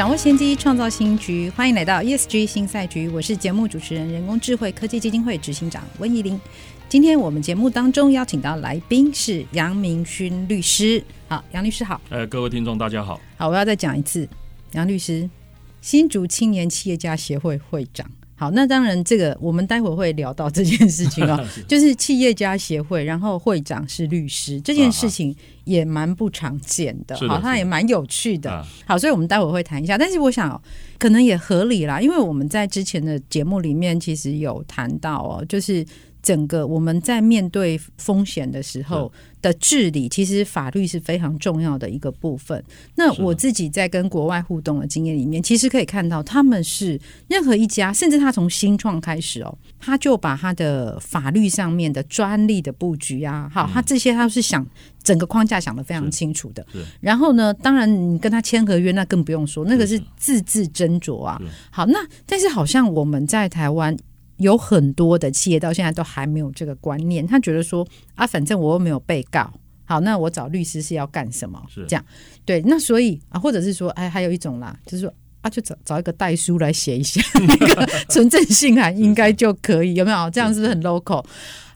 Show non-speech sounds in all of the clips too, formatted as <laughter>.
掌握先机，创造新局。欢迎来到 ESG 新赛局，我是节目主持人、人工智慧科技基金会执行长温怡玲。今天我们节目当中邀请到来宾是杨明勋律师。好，杨律师好。呃，各位听众大家好。好，我要再讲一次，杨律师，新竹青年企业家协会会长。好，那当然，这个我们待会儿会聊到这件事情哦，<laughs> 是就是企业家协会，然后会长是律师，这件事情也蛮不常见的，好，它也蛮有趣的。啊、好，所以我们待会会谈一下，但是我想可能也合理啦，因为我们在之前的节目里面其实有谈到哦，就是。整个我们在面对风险的时候的治理，其实法律是非常重要的一个部分。那我自己在跟国外互动的经验里面，其实可以看到，他们是任何一家，甚至他从新创开始哦，他就把他的法律上面的专利的布局啊，好，他这些他是想整个框架想得非常清楚的。然后呢，当然你跟他签合约，那更不用说，那个是字字斟酌啊。好，那但是好像我们在台湾。有很多的企业到现在都还没有这个观念，他觉得说啊，反正我又没有被告，好，那我找律师是要干什么？是这样，对，那所以啊，或者是说，哎，还有一种啦，就是说啊，就找找一个代书来写一下 <laughs> 那个纯正信函，应该就可以，有没有？这样是不是很 local？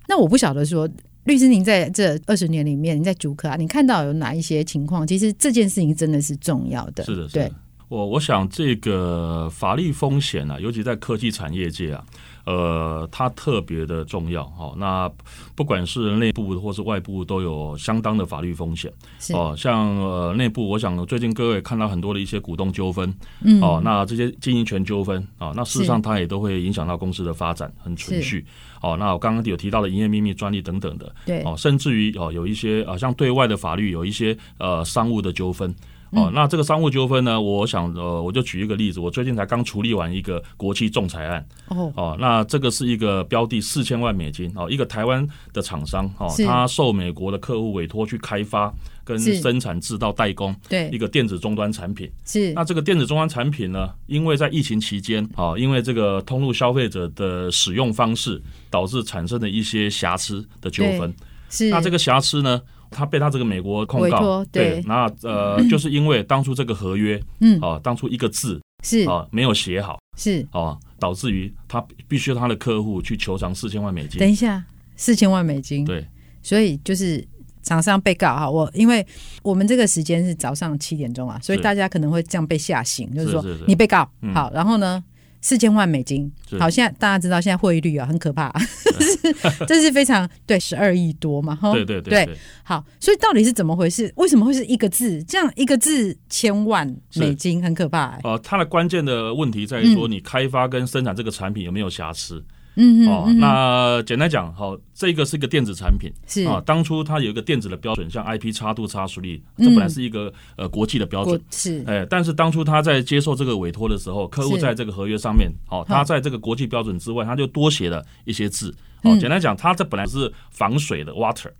那我不晓得说，律师您在这二十年里面，你在主科啊，你看到有哪一些情况？其实这件事情真的是重要的，是的，是的，对。我我想这个法律风险啊，尤其在科技产业界啊。呃，它特别的重要哈。那不管是内部或是外部，都有相当的法律风险。哦，像呃内部，我想最近各位看到很多的一些股东纠纷，嗯，哦，那这些经营权纠纷啊，那事实上它也都会影响到公司的发展很存续。哦，那我刚刚有提到的营业秘密专利等等的，对，哦，甚至于哦有一些啊，像对外的法律有一些呃商务的纠纷。哦，那这个商务纠纷呢？我想，呃，我就举一个例子，我最近才刚处理完一个国际仲裁案。哦，哦，那这个是一个标的四千万美金，哦，一个台湾的厂商，哦，他受美国的客户委托去开发跟生产制造代工，对一个电子终端产品。是，那这个电子终端产品呢，因为在疫情期间，啊，因为这个通路消费者的使用方式，导致产生的一些瑕疵的纠纷。是，那这个瑕疵呢？他被他这个美国控告，对，那呃，<clears throat> 就是因为当初这个合约，嗯，啊，当初一个字是。啊没有写好，是。啊，导致于他必须他的客户去求偿四千万美金。等一下，四千万美金，对，所以就是厂商被告哈，我因为我们这个时间是早上七点钟啊，所以大家可能会这样被吓醒，就是说你被告好，然后呢？四千万美金，好，现在大家知道现在汇率啊很可怕，<laughs> 这是这是非常对十二亿多嘛，哈，对对对，对，好，所以到底是怎么回事？为什么会是一个字？这样一个字千万美金很可怕，欸。呃，它的关键的问题在于说，你开发跟生产这个产品有没有瑕疵？嗯哦，那简单讲，好，这个是一个电子产品，是。啊，当初它有一个电子的标准，像 IP 插度差数率，这本来是一个呃国际的标准，是，哎，但是当初他在接受这个委托的时候，客户在这个合约上面，好，他在这个国际标准之外，他就多写了一些字，哦，简单讲，它这本来是防水的 water，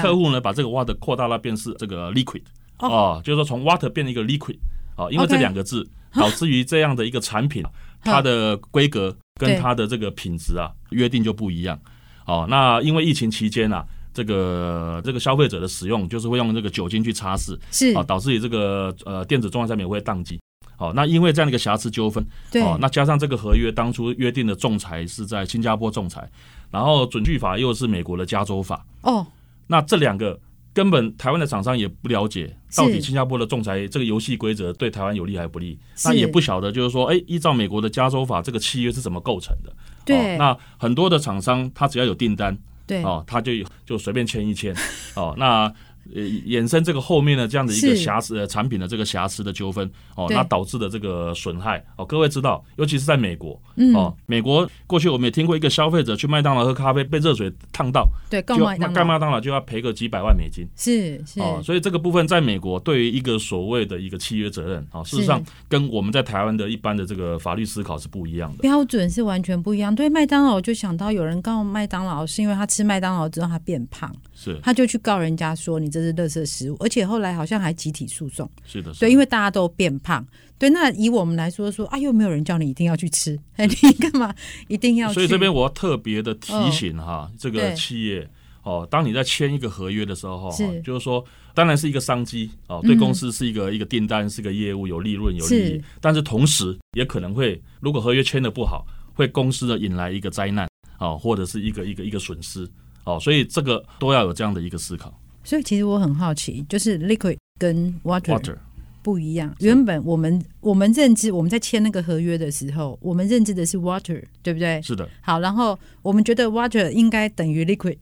客户呢把这个 water 扩大了变是这个 liquid，哦，就是说从 water 变成一个 liquid，哦，因为这两个字导致于这样的一个产品，它的规格。跟它的这个品质啊约定就不一样，哦，那因为疫情期间啊，这个这个消费者的使用就是会用这个酒精去擦拭，是。啊，导致于这个呃电子终端产品会宕机，哦，那因为这样的一个瑕疵纠纷，对，哦，那加上这个合约当初约定的仲裁是在新加坡仲裁，然后准据法又是美国的加州法，哦，那这两个。根本台湾的厂商也不了解到底新加坡的仲裁这个游戏规则对台湾有利还是不利，那也不晓得就是说，哎，依照美国的加州法，这个契约是怎么构成的？对，哦、那很多的厂商他只要有订单，对，哦，他就就随便签一签，哦，那呃衍生这个后面的这样的一个瑕疵呃产品的这个瑕疵的纠纷哦，那导致的这个损害哦，各位知道，尤其是在美国嗯。哦，美国过去我们也听过一个消费者去麦当劳喝咖啡被热水烫到，对，告就麦当劳。那干麦当劳就要赔个几百万美金是是、哦，所以这个部分在美国对于一个所谓的一个契约责任啊、哦，事实上跟我们在台湾的一般的这个法律思考是不一样的。标准是完全不一样。对麦当劳，我就想到有人告麦当劳，是因为他吃麦当劳之后他变胖，是。他就去告人家说你这是垃圾食物，而且后来好像还集体诉讼。是的，对，因为大家都变胖。对，那以我们来说说啊，又没有人叫你一定要去吃，哎，<laughs> 你干嘛一定要去？所以这边我要特别的提醒哈，哦、这个企业哦，当你在签一个合约的时候，是就是说，当然是一个商机哦，对公司是一个、嗯、一个订单，是个业务，有利润有利益，是但是同时也可能会，如果合约签的不好，会公司的引来一个灾难啊、哦，或者是一个一个一个损失哦，所以这个都要有这样的一个思考。所以其实我很好奇，就是 liquid 跟 water, water 不一样。原本我们我们认知我们在签那个合约的时候，我们认知的是 water，对不对？是的。好，然后我们觉得 water 应该等于 liquid，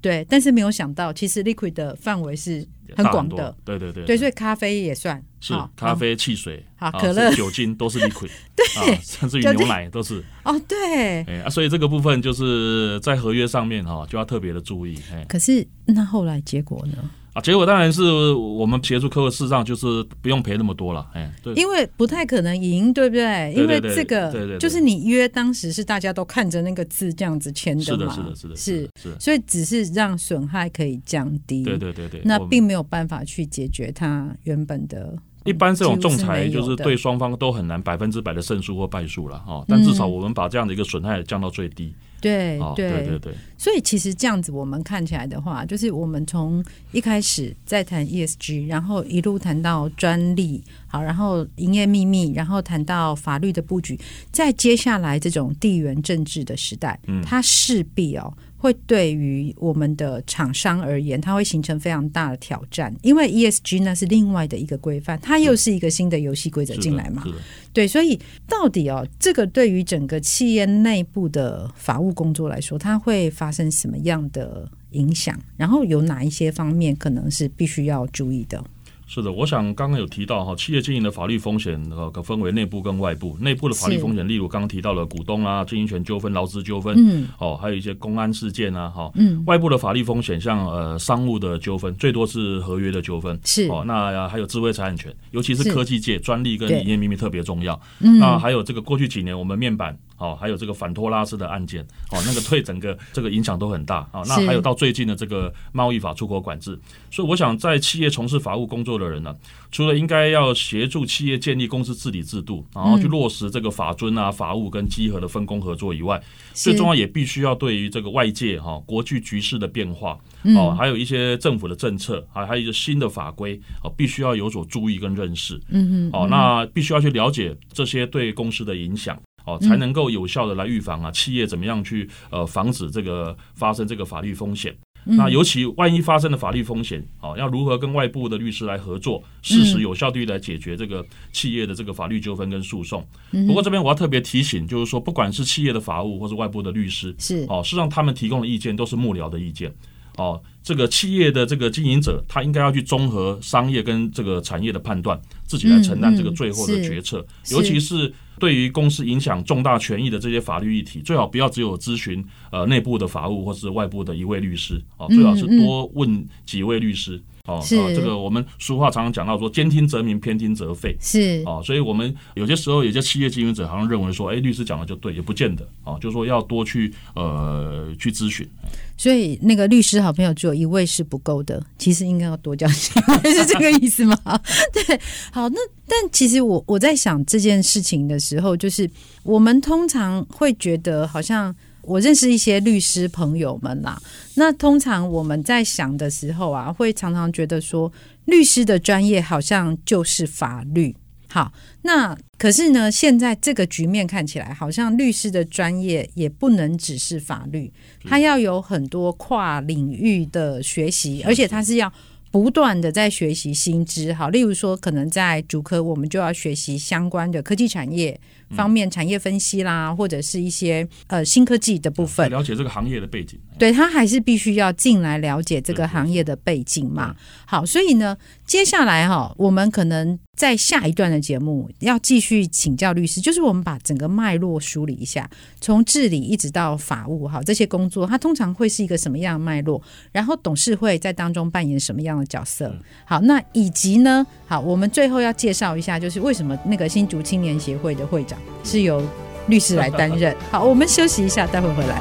对，但是没有想到，其实 liquid 的范围是很广的。对对对。对，所以咖啡也算是咖啡、汽水、好可乐、酒精都是 <laughs> liquid，对、啊，甚至于牛奶都是。哦，对。哎啊，所以这个部分就是在合约上面哈，就要特别的注意。哎，可是那后来结果呢？啊，结果当然是我们协助客户，事实上就是不用赔那么多了，哎，对，因为不太可能赢，对不对？因为这个就是你约当时是大家都看着那个字这样子签的嘛，是的，是的，是的，是。是，所以只是让损害可以降低，对对对对，那并没有办法去解决它原本的。一般这种仲裁就是对双方都很难百分之百的胜诉或败诉了哈，但至少我们把这样的一个损害降到最低。对对对对对，所以其实这样子我们看起来的话，就是我们从一开始在谈 ESG，然后一路谈到专利，好，然后营业秘密，然后谈到法律的布局，在接下来这种地缘政治的时代，嗯，它势必哦。会对于我们的厂商而言，它会形成非常大的挑战，因为 ESG 呢是另外的一个规范，它又是一个新的游戏规则进来嘛。对，所以到底哦，这个对于整个企业内部的法务工作来说，它会发生什么样的影响？然后有哪一些方面可能是必须要注意的？是的，我想刚刚有提到哈，企业经营的法律风险呃，可分为内部跟外部。内部的法律风险，例如刚刚提到了股东啊、经营权纠纷、劳资纠纷，嗯，哦，还有一些公安事件啊，哈，嗯，外部的法律风险，像呃商务的纠纷，最多是合约的纠纷，是。哦，那还有智慧财产权，尤其是科技界专利跟营业秘密特别重要。嗯，那还有这个过去几年我们面板。哦，还有这个反托拉斯的案件，哦，那个对整个这个影响都很大啊。那还有到最近的这个贸易法出口管制，所以我想在企业从事法务工作的人呢，除了应该要协助企业建立公司治理制度，然后去落实这个法尊啊、法务跟稽核的分工合作以外，最重要也必须要对于这个外界哈国际局势的变化哦，还有一些政府的政策，还还有一些新的法规哦，必须要有所注意跟认识。嗯嗯，哦，那必须要去了解这些对公司的影响。哦，才能够有效的来预防啊，企业怎么样去呃防止这个发生这个法律风险？那尤其万一发生了法律风险，哦，要如何跟外部的律师来合作，适时有效地来解决这个企业的这个法律纠纷跟诉讼？不过这边我要特别提醒，就是说，不管是企业的法务或是外部的律师，是哦，事实上他们提供的意见都是幕僚的意见。哦，这个企业的这个经营者，他应该要去综合商业跟这个产业的判断，自己来承担这个最后的决策，尤其是。对于公司影响重大权益的这些法律议题，最好不要只有咨询呃内部的法务或是外部的一位律师啊，最好是多问几位律师。哦，呃，这个我们俗话常常讲到说，兼听则明，偏听则废。是哦，所以我们有些时候有些企业经营者好像认为说，哎，律师讲的就对，也不见得哦，就是说要多去呃去咨询。所以那个律师好朋友只有一位是不够的，其实应该要多交几位，是这个意思吗？<laughs> 对，好，那但其实我我在想这件事情的时候，就是我们通常会觉得好像。我认识一些律师朋友们啦，那通常我们在想的时候啊，会常常觉得说，律师的专业好像就是法律。好，那可是呢，现在这个局面看起来，好像律师的专业也不能只是法律，他要有很多跨领域的学习，而且他是要不断的在学习新知。好，例如说，可能在主科，我们就要学习相关的科技产业。方面产业分析啦，或者是一些呃新科技的部分，了解这个行业的背景，对，他还是必须要进来了解这个行业的背景嘛。好，所以呢，接下来哈，我们可能在下一段的节目要继续请教律师，就是我们把整个脉络梳理一下，从治理一直到法务，哈，这些工作它通常会是一个什么样的脉络？然后董事会在当中扮演什么样的角色？好，那以及呢，好，我们最后要介绍一下，就是为什么那个新竹青年协会的会长。是由律师来担任。<laughs> 好，我们休息一下，待会回来。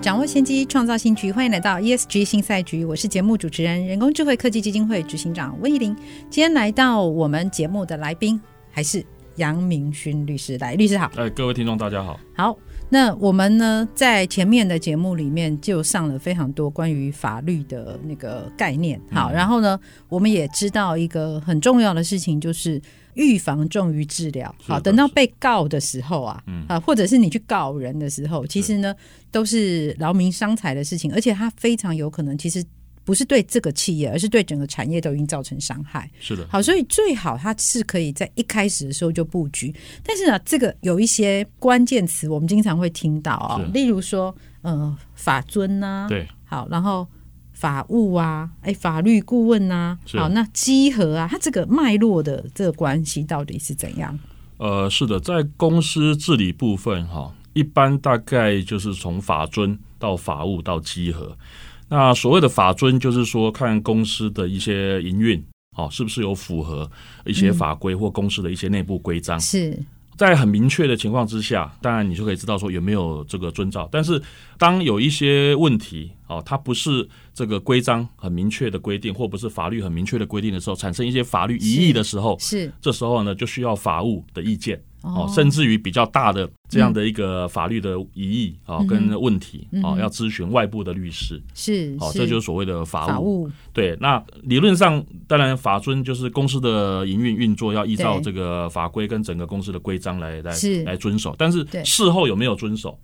掌握先机，创造新局。欢迎来到 ESG 新赛局，我是节目主持人、人工智慧科技基金会执行长温怡玲。今天来到我们节目的来宾还是杨明勋律师。来，律师好。哎，各位听众大家好。好。那我们呢，在前面的节目里面就上了非常多关于法律的那个概念。好，然后呢，我们也知道一个很重要的事情，就是预防重于治疗。好，等到被告的时候啊，啊，或者是你去告人的时候，其实呢，都是劳民伤财的事情，而且它非常有可能，其实。不是对这个企业，而是对整个产业都已经造成伤害。是的，好，所以最好它是可以在一开始的时候就布局。但是呢，这个有一些关键词，我们经常会听到啊、哦，例如说，呃，法尊呐、啊，对，好，然后法务啊，哎，法律顾问呐、啊，好，那稽核啊，它这个脉络的这个关系到底是怎样？呃，是的，在公司治理部分哈，一般大概就是从法尊到法务到稽核。那所谓的法遵，就是说看公司的一些营运，哦，是不是有符合一些法规或公司的一些内部规章？是在很明确的情况之下，当然你就可以知道说有没有这个遵照。但是当有一些问题，哦，它不是这个规章很明确的规定，或不是法律很明确的规定的时候，产生一些法律疑义的时候，是这时候呢，就需要法务的意见。哦，甚至于比较大的这样的一个法律的疑义啊，跟问题啊，要咨询外部的律师是，哦，这就是所谓的法务。法务。对，那理论上当然法尊就是公司的营运运作要依照这个法规跟整个公司的规章来来来遵守，但是事后有没有遵守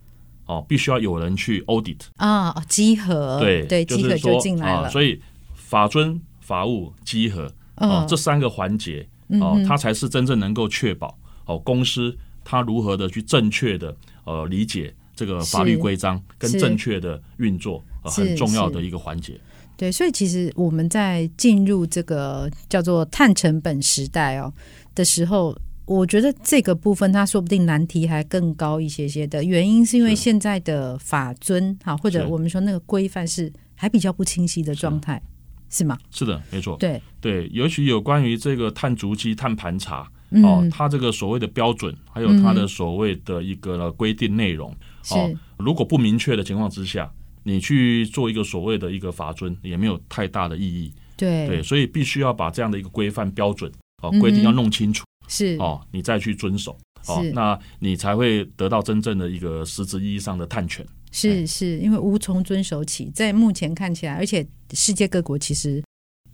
哦，必须要有人去 audit 啊，稽核。对对，稽核就进来了。所以法尊、法务、稽核哦，这三个环节哦，它才是真正能够确保。哦，公司它如何的去正确的呃理解这个法律规章跟正确的运作，呃，很重要的一个环节。对，所以其实我们在进入这个叫做碳成本时代哦的时候，我觉得这个部分它说不定难题还更高一些些的原因，是因为现在的法尊哈或者我们说那个规范是还比较不清晰的状态，是，是吗？是的，没错。对对，尤其有关于这个碳足迹、碳盘查。哦，它这个所谓的标准，还有它的所谓的一个规定内容，哦，如果不明确的情况之下，你去做一个所谓的一个法尊，也没有太大的意义。对。对，所以必须要把这样的一个规范标准哦规定要弄清楚，是。哦，你再去遵守，哦，那你才会得到真正的一个实质意义上的探权。是是，因为无从遵守起，在目前看起来，而且世界各国其实。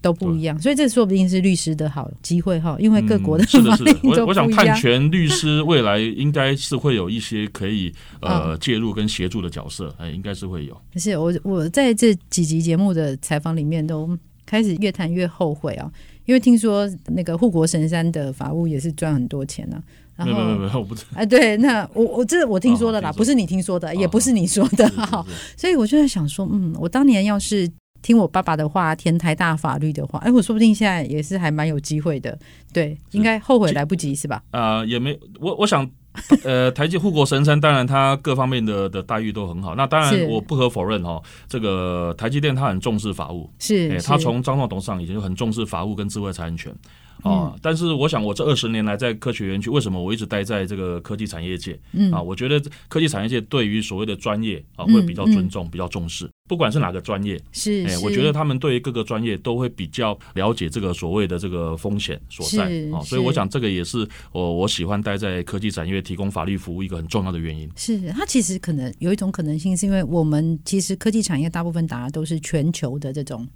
都不一样，所以这说不定是律师的好机会哈，因为各国的法律的，是的，我我想探权律师未来应该是会有一些可以呃 <laughs> 介入跟协助的角色，哎，应该是会有。可是我我在这几集节目的采访里面都开始越谈越后悔啊，因为听说那个护国神山的法务也是赚很多钱呢。然后没有没有没有，我不知道。哎，对，那我我这我听说的啦，不是你听说的，也不是你说的哈。所以我就在想说，嗯，我当年要是。听我爸爸的话，填台大法律的话，哎，我说不定现在也是还蛮有机会的。对，应该后悔来不及是吧？啊、呃，也没，我我想，呃，<laughs> 台积护国神山，当然它各方面的的待遇都很好。那当然，我不可否认哈，这个台积电它很重视法务，是，他从张创董事长以前就很重视法务跟智慧财产权。啊、嗯，但是我想，我这二十年来在科学园区，为什么我一直待在这个科技产业界？嗯啊，我觉得科技产业界对于所谓的专业啊，会比较尊重，嗯嗯、比较重视。不管是哪个专业，是，哎，我觉得他们对于各个专业都会比较了解这个所谓的这个风险所在啊。所以我想，这个也是我我喜欢待在科技产业提供法律服务一个很重要的原因。是，它其实可能有一种可能性，是因为我们其实科技产业大部分打的都是全球的这种。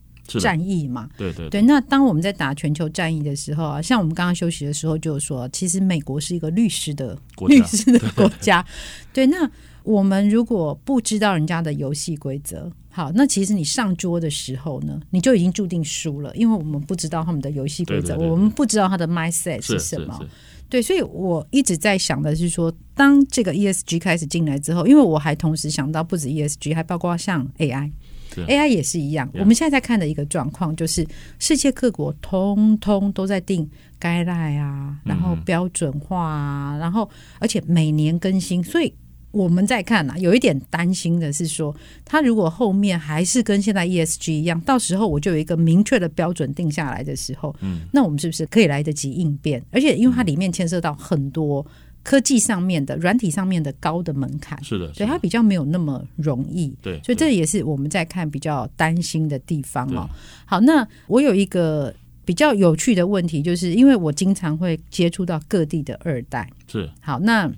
战役嘛。对对对。那当我们在打全球战役的时候啊，像我们刚刚休息的时候就说，其实美国是一个律师的律师的 <laughs> 国家。对，那我们如果不知道人家的游戏规则，好，那其实你上桌的时候呢，你就已经注定输了，因为我们不知道他们的游戏规则，我们不知道他的 mindset 是什么。对，所以我一直在想的是说，当这个 ESG 开始进来之后，因为我还同时想到，不止 ESG，还包括像 AI，AI 也是一样。我们现在在看的一个状况，就是世界各国通通都在定 guideline 啊，然后标准化啊，然后而且每年更新，所以。我们在看啊，有一点担心的是说，它如果后面还是跟现在 ESG 一样，到时候我就有一个明确的标准定下来的时候，嗯，那我们是不是可以来得及应变？而且因为它里面牵涉到很多科技上面的、软体上面的高的门槛，是的，所以它比较没有那么容易。对，所以这也是我们在看比较担心的地方哦。好，那我有一个比较有趣的问题，就是因为我经常会接触到各地的二代，是好那。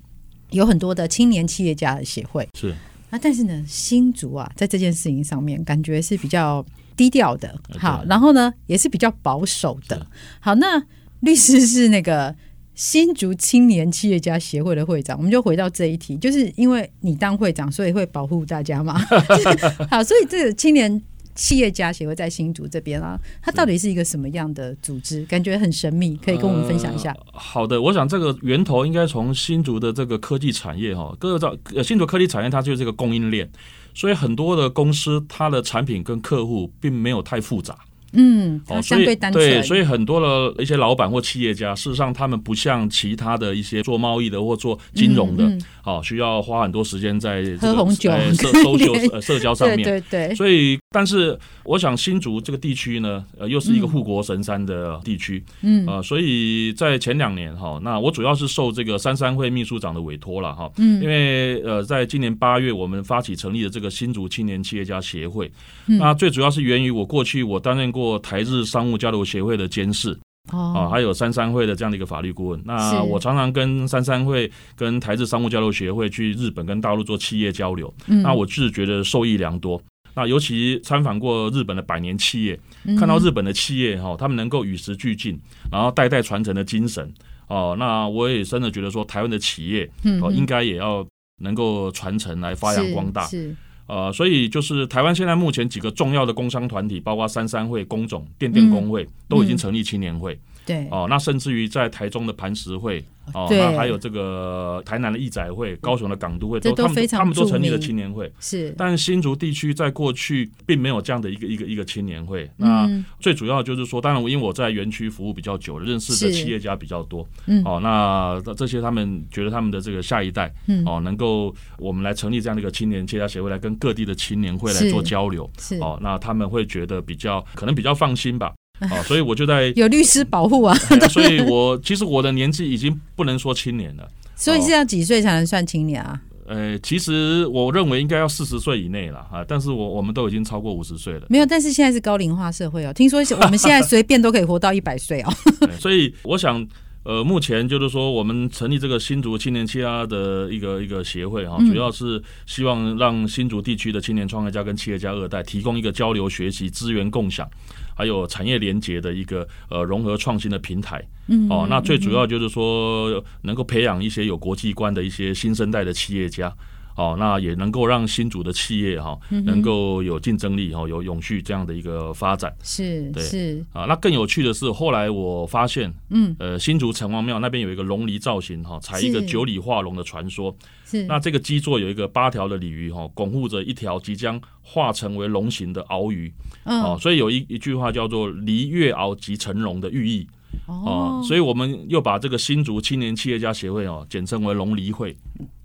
有很多的青年企业家的协会是啊，但是呢，新竹啊，在这件事情上面感觉是比较低调的。好，然后呢，也是比较保守的。好，那律师是那个新竹青年企业家协会的会长，我们就回到这一题，就是因为你当会长，所以会保护大家嘛。<laughs> 好，所以这个青年。企业家协会在新竹这边啊，它到底是一个什么样的组织？感觉很神秘，可以跟我们分享一下。呃、好的，我想这个源头应该从新竹的这个科技产业哈，各位知道，新竹科技产业它就是这个供应链，所以很多的公司它的产品跟客户并没有太复杂。嗯，哦，相对单纯。对，所以很多的一些老板或企业家，事实上他们不像其他的一些做贸易的或做金融的，嗯嗯、哦，需要花很多时间在这个喝红酒、呃、社 <laughs> 社交社交上面。对对对。所以，但是我想新竹这个地区呢，呃，又是一个护国神山的地区。嗯。啊、呃，所以在前两年哈，那我主要是受这个三三会秘书长的委托了哈。嗯。因为呃，在今年八月，我们发起成立的这个新竹青年企业家协会，嗯、那最主要是源于我过去我担任过。台日商务交流协会的监事哦，还有三三会的这样的一个法律顾问。那我常常跟三三会、跟台日商务交流协会去日本跟大陆做企业交流，那我是觉得受益良多。那尤其参访过日本的百年企业，看到日本的企业哈，他们能够与时俱进，然后代代传承的精神哦，那我也真的觉得说，台湾的企业哦，应该也要能够传承来发扬光大。是呃，所以就是台湾现在目前几个重要的工商团体，包括三三会、工总、电电工会，都已经成立青年会。对，哦，那甚至于在台中的磐石会，哦，那还有这个台南的义载会、高雄的港都会，都他们他们都成立了青年会。是，但新竹地区在过去并没有这样的一个一个一个青年会。那最主要就是说，当然因为我在园区服务比较久了，认识的企业家比较多。嗯，哦，那这些他们觉得他们的这个下一代，哦，能够我们来成立这样的一个青年企业家协会，来跟各地的青年会来做交流。是，哦，那他们会觉得比较可能比较放心吧。<laughs> 啊，所以我就在有律师保护啊，<laughs> 所以我其实我的年纪已经不能说青年了，<laughs> 所以是要几岁才能算青年啊？呃，其实我认为应该要四十岁以内了啊，但是我我们都已经超过五十岁了。没有，但是现在是高龄化社会哦，听说我们现在随便都可以活到一百岁哦。所以我想。呃，目前就是说，我们成立这个新竹青年企业家的一个一个协会哈，主要是希望让新竹地区的青年创业家跟企业家二代提供一个交流学习、资源共享，还有产业连接的一个呃融合创新的平台。嗯，哦，那最主要就是说，能够培养一些有国际观的一些新生代的企业家。哦，那也能够让新竹的企业哈，能够有竞争力哈，有永续这样的一个发展。是，对，是啊。那更有趣的是，后来我发现，嗯，呃，新竹城隍庙那边有一个龙梨造型哈，采一个九里化龙的传说。是。那这个基座有一个八条的鲤鱼哈，巩护着一条即将化成为龙形的鳌鱼。嗯。哦，所以有一一句话叫做“离月鳌即成龙”的寓意。哦，所以我们又把这个新竹青年企业家协会哦，简称为龙梨会，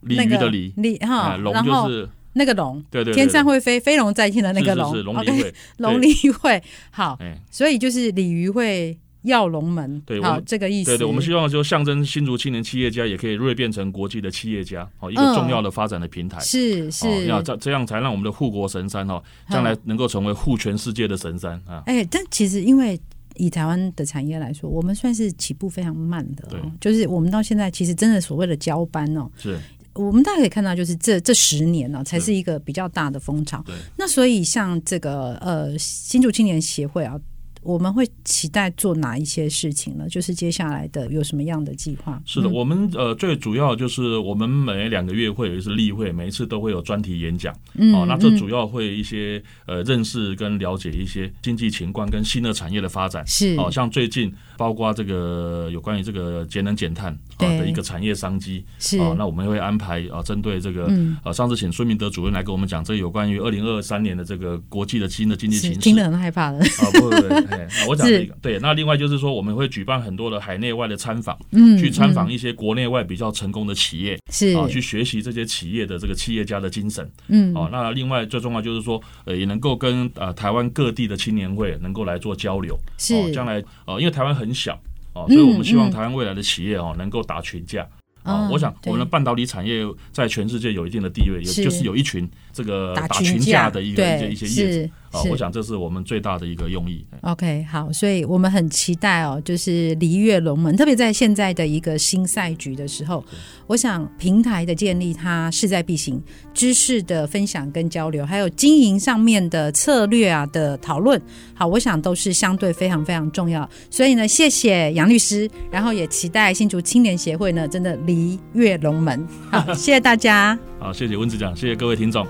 鲤鱼的鲤，鲤哈，龙就是那个龙，对对，天上会飞，飞龙在天的那个龙，是龙梨会，<laughs> 龙梨会，好，所以就是鲤鱼会要龙门，对，好这个意思，对对，我们希望就象征新竹青年企业家也可以锐变成国际的企业家，哦，一个重要的发展的平台，是是，要这这样才让我们的护国神山哦，将来能够成为护全世界的神山啊，哎，但其实因为。以台湾的产业来说，我们算是起步非常慢的，哦，对就是我们到现在其实真的所谓的交班哦，是我们大家可以看到，就是这这十年呢、啊，才是一个比较大的风潮。对，那所以像这个呃新竹青年协会啊。我们会期待做哪一些事情呢？就是接下来的有什么样的计划？是的，嗯、我们呃最主要就是我们每两个月会有一次例会，每一次都会有专题演讲。嗯，哦，那这主要会一些呃认识跟了解一些经济情况跟新的产业的发展。是，哦，像最近包括这个有关于这个节能减碳啊的一个产业商机。是，啊，那我们会安排啊针对这个、嗯、呃上次请孙明德主任来跟我们讲这有关于二零二三年的这个国际的新的经济形势。听得很害怕的。啊，不不不。哎，<laughs> 我讲这个对，那另外就是说，我们会举办很多的海内外的参访，嗯，去参访一些国内外比较成功的企业，是。啊，去学习这些企业的这个企业家的精神，嗯，啊，那另外最重要就是说，呃，也能够跟呃台湾各地的青年会能够来做交流，是，将来呃，因为台湾很小，哦，所以我们希望台湾未来的企业哦能够打群架。啊，我想我们的半导体产业在全世界有一定的地位，也就是有一群这个打群架的一个一些业者啊，我想这是我们最大的一个用意。OK，好，所以我们很期待哦，就是离跃龙门，特别在现在的一个新赛局的时候，我想平台的建立它势在必行，知识的分享跟交流，还有经营上面的策略啊的讨论，好，我想都是相对非常非常重要。所以呢，谢谢杨律师，然后也期待新竹青年协会呢，真的。离跃龙门，好，谢谢大家。好，谢谢温子讲，谢谢各位听众。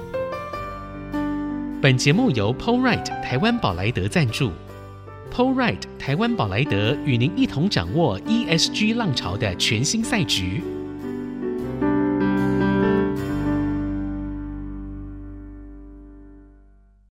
本节目由 Polright 台湾宝莱德赞助 Polright 台湾宝莱德与您一同掌握 ESG 浪潮的全新赛局。